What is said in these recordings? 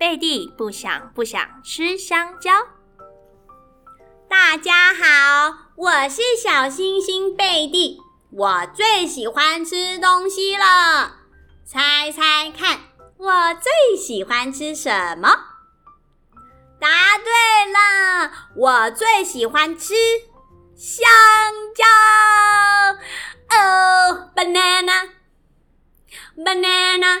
贝蒂不想不想吃香蕉。大家好，我是小星星贝蒂，我最喜欢吃东西了。猜猜看，我最喜欢吃什么？答对了，我最喜欢吃香蕉。哦，banana，banana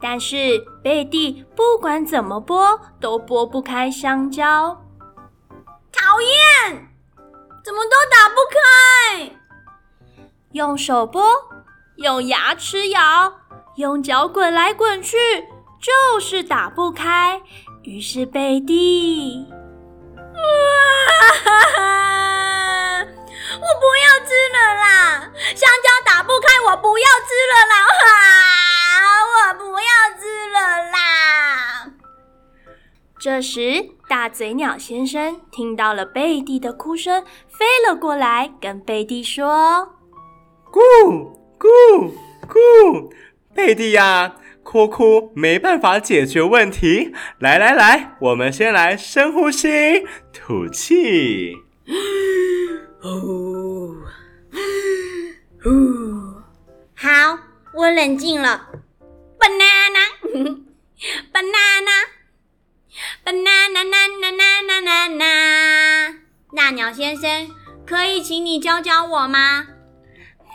但是贝蒂不管怎么剥都剥不开香蕉，讨厌！怎么都打不开？用手剥，用牙齿咬，用脚滚来滚去，就是打不开。于是贝蒂。哈哈！我不要吃了啦！香蕉打不开，我不要吃了啦！哈！这时，大嘴鸟先生听到了贝蒂的哭声，飞了过来，跟贝蒂说：“咕咕咕，贝蒂呀！”哭哭没办法解决问题，来来来，我们先来深呼吸，吐气。呼 呼，好，我冷静了。Banana，banana，banana，banana，banana，大鸟先生，可以请你教教我吗？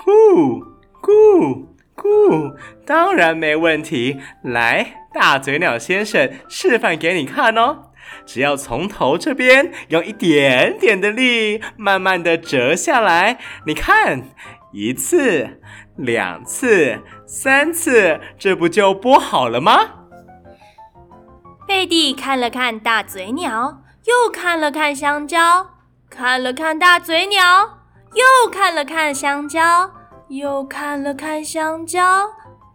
咕咕。咕，当然没问题。来，大嘴鸟先生示范给你看哦。只要从头这边用一点点的力，慢慢的折下来。你看，一次、两次、三次，这不就剥好了吗？贝蒂看了看大嘴鸟，又看了看香蕉，看了看大嘴鸟，又看了看香蕉。又看了看香蕉，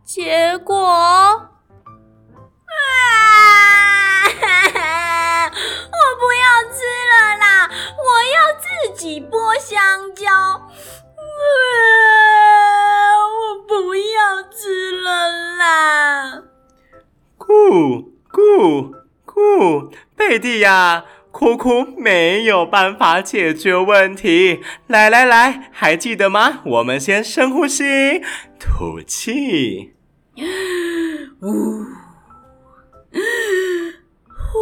结果，啊！我不要吃了啦！我要自己剥香蕉。啊！我不要吃了啦！咕咕咕，贝蒂呀！哭哭没有办法解决问题。来来来，还记得吗？我们先深呼吸，吐气。呜呼，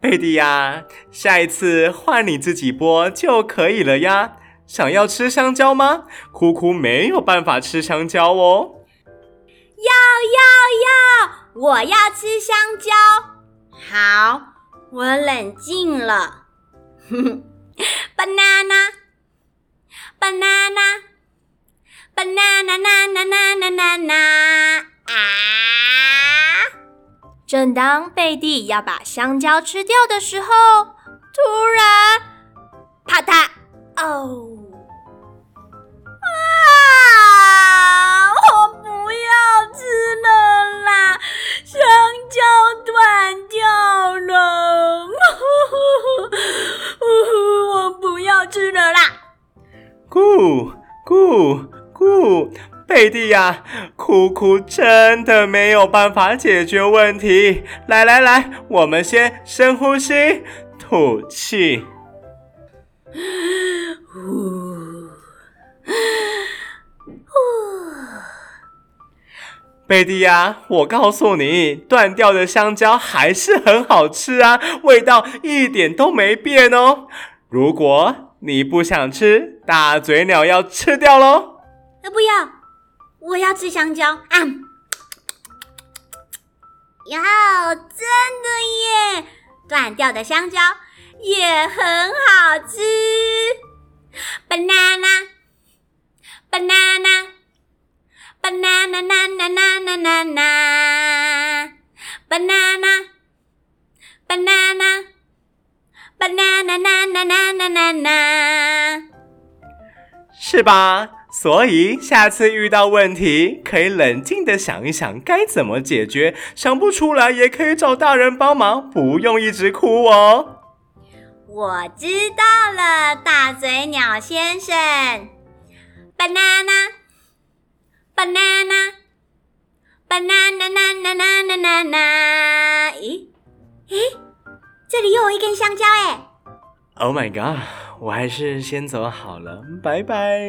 贝蒂呀，下一次换你自己剥就可以了呀。想要吃香蕉吗？哭哭没有办法吃香蕉哦。要要要，我要吃香蕉。好。我冷静了。哼哼，banana，banana，banana，banana，banana，啊！正当贝蒂要把香蕉吃掉的时候，突然，啪嗒！哦。贝蒂呀，哭哭真的没有办法解决问题。来来来，我们先深呼吸，吐气。呼呼，贝蒂呀，我告诉你，断掉的香蕉还是很好吃啊，味道一点都没变哦。如果你不想吃，大嘴鸟要吃掉喽！不要，我要吃香蕉啊！哟，真的耶！断掉的香蕉也很好吃。Banana，banana，banana，banana，banana，banana。啦啦啦啦啦，是吧？所以下次遇到问题，可以冷静的想一想该怎么解决。想不出来，也可以找大人帮忙，不用一直哭哦。我知道了，大嘴鸟先生。Banana，banana，banana，banana，banana，咦咦，这里又有一根香蕉哎！Oh my god，我还是先走好了，拜拜。